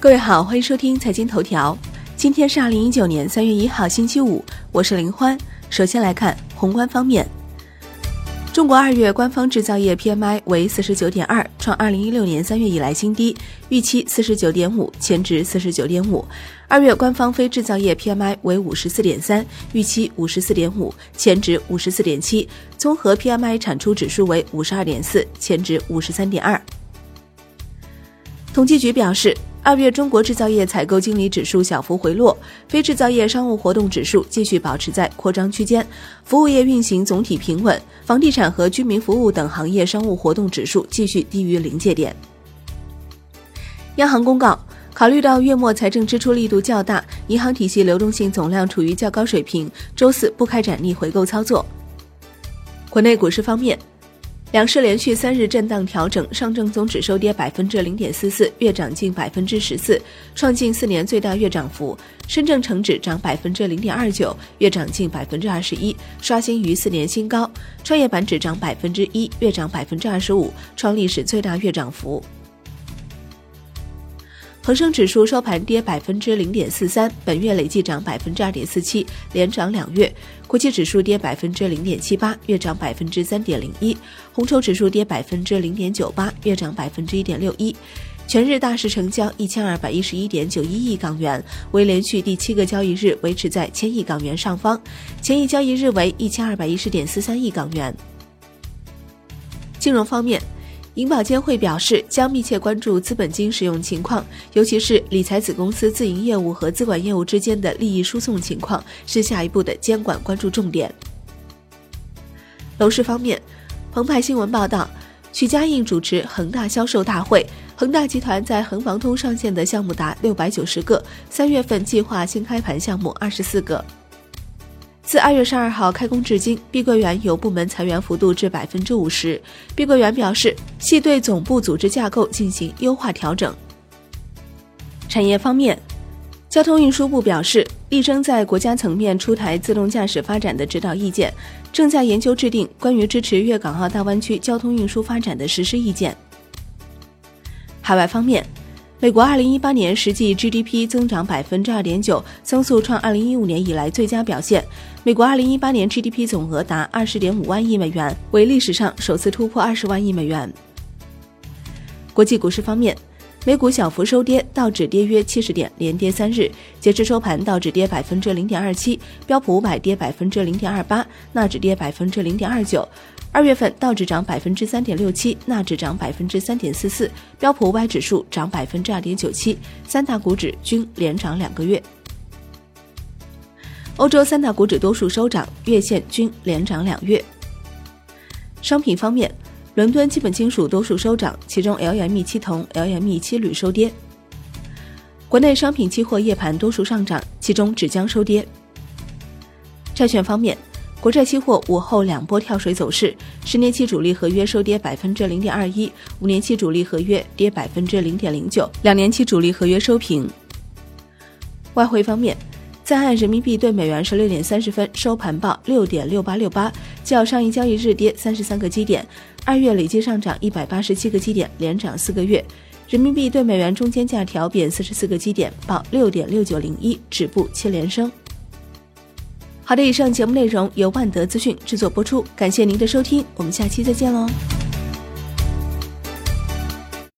各位好，欢迎收听财经头条。今天是二零一九年三月一号，星期五，我是林欢。首先来看宏观方面，中国二月官方制造业 PMI 为四十九点二，创二零一六年三月以来新低，预期四十九点五，前值四十九点五。二月官方非制造业 PMI 为五十四点三，预期五十四点五，前值五十四点七。综合 PMI 产出指数为五十二点四，前值五十三点二。统计局表示。二月中国制造业采购经理指数小幅回落，非制造业商务活动指数继续保持在扩张区间，服务业运行总体平稳，房地产和居民服务等行业商务活动指数继续低于临界点。央行公告，考虑到月末财政支出力度较大，银行体系流动性总量处于较高水平，周四不开展逆回购操作。国内股市方面。两市连续三日震荡调整，上证综指收跌百分之零点四四，月涨近百分之十四，创近四年最大月涨幅；深证成指涨百分之零点二九，月涨近百分之二十一，刷新逾四年新高；创业板指涨百分之一，月涨百分之二十五，创历史最大月涨幅。恒生指数收盘跌百分之零点四三，本月累计涨百分之二点四七，连涨两月。国际指数跌百分之零点七八，月涨百分之三点零一。红筹指数跌百分之零点九八，月涨百分之一点六一。全日大市成交一千二百一十一点九一亿港元，为连续第七个交易日维持在千亿港元上方，前一交易日为一千二百一十点四三亿港元。金融方面。银保监会表示，将密切关注资本金使用情况，尤其是理财子公司自营业务和资管业务之间的利益输送情况，是下一步的监管关注重点。楼市方面，澎湃新闻报道，许家印主持恒大销售大会，恒大集团在恒房通上线的项目达六百九十个，三月份计划新开盘项目二十四个。自二月十二号开工至今，碧桂园有部门裁员幅度至百分之五十。碧桂园表示，系对总部组织架构进行优化调整。产业方面，交通运输部表示，力争在国家层面出台自动驾驶发展的指导意见，正在研究制定关于支持粤港澳大湾区交通运输发展的实施意见。海外方面。美国二零一八年实际 GDP 增长百分之二点九，增速创二零一五年以来最佳表现。美国二零一八年 GDP 总额达二十点五万亿美元，为历史上首次突破二十万亿美元。国际股市方面，美股小幅收跌，道指跌约七十点，连跌三日。截至收盘，道指跌百分之零点二七，标普五百跌百分之零点二八，纳指跌百分之零点二九。二月份道指涨百分之三点六七，纳指涨百分之三点四四，标普五百指数涨百分之二点九七，三大股指均连涨两个月。欧洲三大股指多数收涨，月线均连涨两月。商品方面，伦敦基本金属多数收涨，其中 LME 期铜、LME 期铝收跌。国内商品期货夜盘多数上涨，其中纸浆收跌。债券方面。国债期货午后两波跳水走势，十年期主力合约收跌百分之零点二一，五年期主力合约跌百分之零点零九，两年期主力合约收平。外汇方面，在岸人民币对美元十六点三十分收盘报六点六八六八，较上一交易日跌三十三个基点，二月累计上涨一百八十七个基点，连涨四个月。人民币对美元中间价调贬四十四个基点，报六点六九零一，止步七连升。好的，以上节目内容由万德资讯制作播出，感谢您的收听，我们下期再见喽。